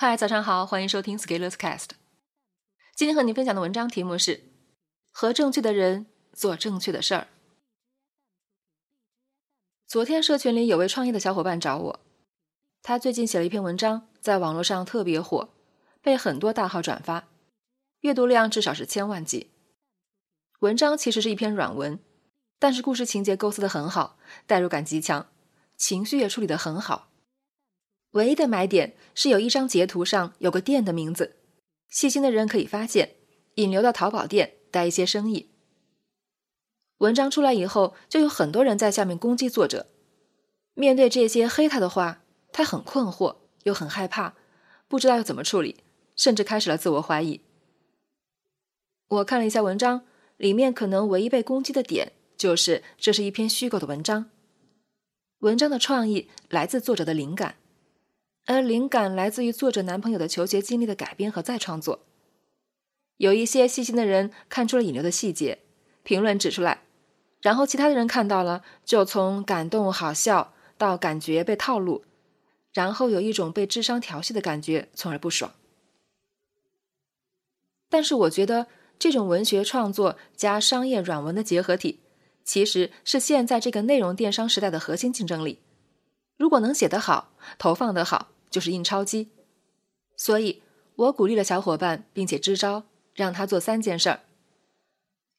嗨，早上好，欢迎收听 Scalers Cast。今天和你分享的文章题目是“和正确的人做正确的事儿”。昨天社群里有位创业的小伙伴找我，他最近写了一篇文章，在网络上特别火，被很多大号转发，阅读量至少是千万级。文章其实是一篇软文，但是故事情节构思的很好，代入感极强，情绪也处理的很好。唯一的买点是有一张截图上有个店的名字，细心的人可以发现，引流到淘宝店带一些生意。文章出来以后，就有很多人在下面攻击作者。面对这些黑他的话，他很困惑，又很害怕，不知道要怎么处理，甚至开始了自我怀疑。我看了一下文章，里面可能唯一被攻击的点就是这是一篇虚构的文章。文章的创意来自作者的灵感。而灵感来自于作者男朋友的求学经历的改编和再创作。有一些细心的人看出了引流的细节，评论指出来，然后其他的人看到了，就从感动好笑到感觉被套路，然后有一种被智商调戏的感觉，从而不爽。但是我觉得这种文学创作加商业软文的结合体，其实是现在这个内容电商时代的核心竞争力。如果能写得好，投放得好。就是印钞机，所以我鼓励了小伙伴，并且支招，让他做三件事儿：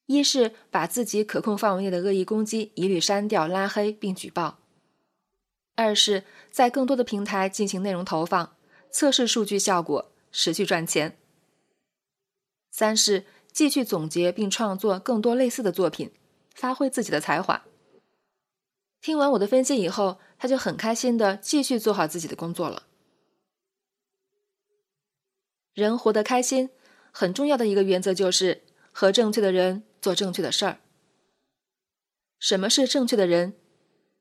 一是把自己可控范围内的恶意攻击一律删掉、拉黑并举报；二是，在更多的平台进行内容投放，测试数据效果，持续赚钱；三是继续总结并创作更多类似的作品，发挥自己的才华。听完我的分析以后，他就很开心的继续做好自己的工作了。人活得开心，很重要的一个原则就是和正确的人做正确的事儿。什么是正确的人？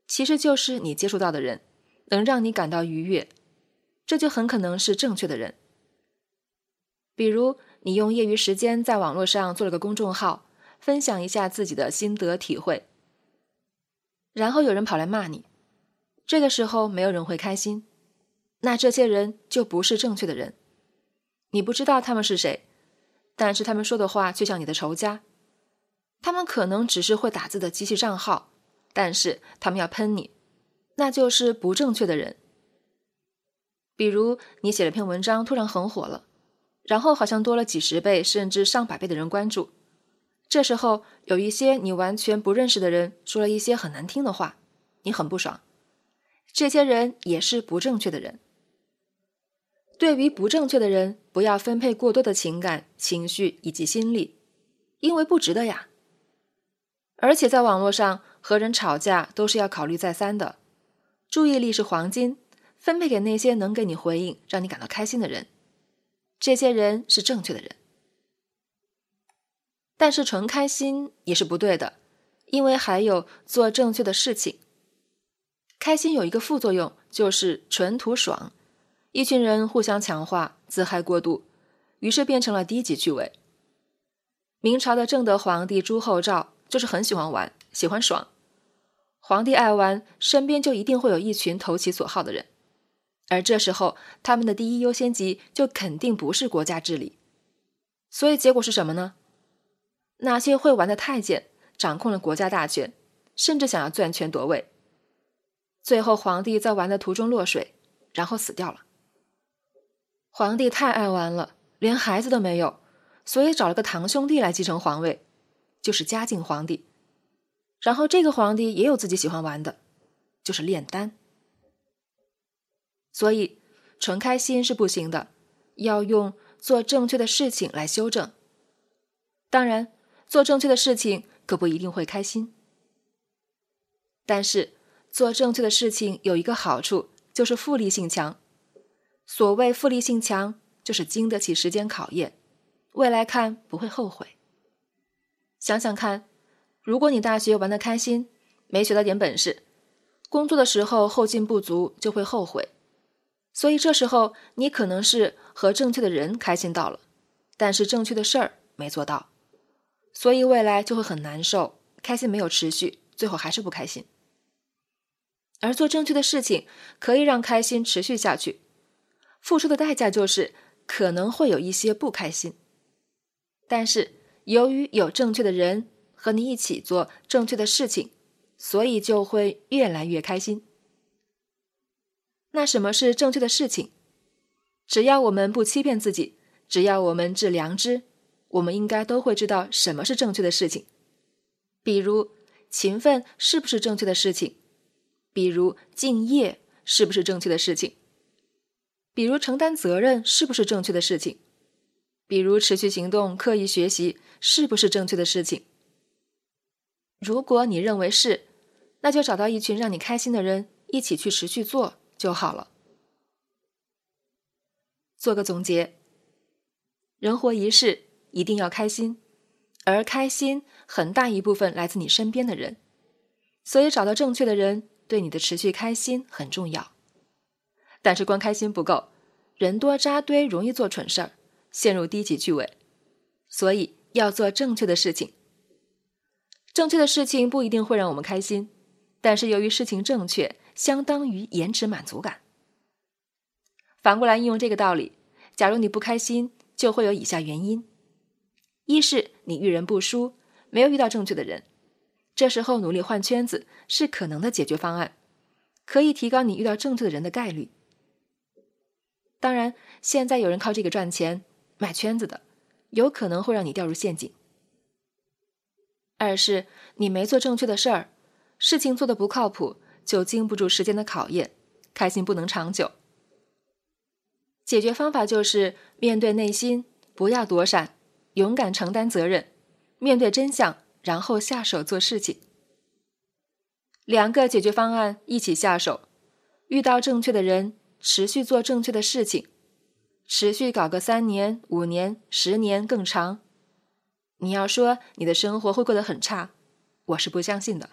其实就是你接触到的人，能让你感到愉悦，这就很可能是正确的人。比如，你用业余时间在网络上做了个公众号，分享一下自己的心得体会，然后有人跑来骂你，这个时候没有人会开心，那这些人就不是正确的人。你不知道他们是谁，但是他们说的话却像你的仇家。他们可能只是会打字的机器账号，但是他们要喷你，那就是不正确的人。比如你写了篇文章，突然很火了，然后好像多了几十倍甚至上百倍的人关注，这时候有一些你完全不认识的人说了一些很难听的话，你很不爽。这些人也是不正确的人。对于不正确的人，不要分配过多的情感、情绪以及心力，因为不值得呀。而且在网络上和人吵架都是要考虑再三的，注意力是黄金，分配给那些能给你回应、让你感到开心的人，这些人是正确的人。但是纯开心也是不对的，因为还有做正确的事情。开心有一个副作用，就是纯图爽。一群人互相强化，自嗨过度，于是变成了低级趣味。明朝的正德皇帝朱厚照就是很喜欢玩，喜欢爽。皇帝爱玩，身边就一定会有一群投其所好的人，而这时候他们的第一优先级就肯定不是国家治理。所以结果是什么呢？那些会玩的太监掌控了国家大权，甚至想要篡权夺位。最后皇帝在玩的途中落水，然后死掉了。皇帝太爱玩了，连孩子都没有，所以找了个堂兄弟来继承皇位，就是嘉靖皇帝。然后这个皇帝也有自己喜欢玩的，就是炼丹。所以纯开心是不行的，要用做正确的事情来修正。当然，做正确的事情可不一定会开心，但是做正确的事情有一个好处，就是复利性强。所谓复利性强，就是经得起时间考验，未来看不会后悔。想想看，如果你大学玩的开心，没学到点本事，工作的时候后劲不足，就会后悔。所以这时候你可能是和正确的人开心到了，但是正确的事儿没做到，所以未来就会很难受，开心没有持续，最后还是不开心。而做正确的事情，可以让开心持续下去。付出的代价就是可能会有一些不开心。但是由于有正确的人和你一起做正确的事情，所以就会越来越开心。那什么是正确的事情？只要我们不欺骗自己，只要我们治良知，我们应该都会知道什么是正确的事情。比如勤奋是不是正确的事情？比如敬业是不是正确的事情？比如承担责任是不是正确的事情？比如持续行动、刻意学习是不是正确的事情？如果你认为是，那就找到一群让你开心的人，一起去持续做就好了。做个总结：人活一世，一定要开心，而开心很大一部分来自你身边的人，所以找到正确的人，对你的持续开心很重要。但是光开心不够，人多扎堆容易做蠢事儿，陷入低级趣味，所以要做正确的事情。正确的事情不一定会让我们开心，但是由于事情正确，相当于延迟满足感。反过来应用这个道理，假如你不开心，就会有以下原因：一是你遇人不淑，没有遇到正确的人，这时候努力换圈子是可能的解决方案，可以提高你遇到正确的人的概率。当然，现在有人靠这个赚钱，卖圈子的，有可能会让你掉入陷阱。二是你没做正确的事儿，事情做的不靠谱，就经不住时间的考验，开心不能长久。解决方法就是面对内心，不要躲闪，勇敢承担责任，面对真相，然后下手做事情。两个解决方案一起下手，遇到正确的人，持续做正确的事情，持续搞个三年、五年、十年更长。你要说你的生活会过得很差，我是不相信的。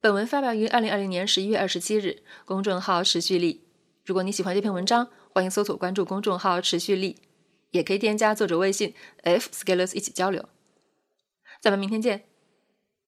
本文发表于二零二零年十一月二十七日，公众号持续力。如果你喜欢这篇文章，欢迎搜索关注公众号持续力，也可以添加作者微信 f scalers 一起交流。咱们明天见。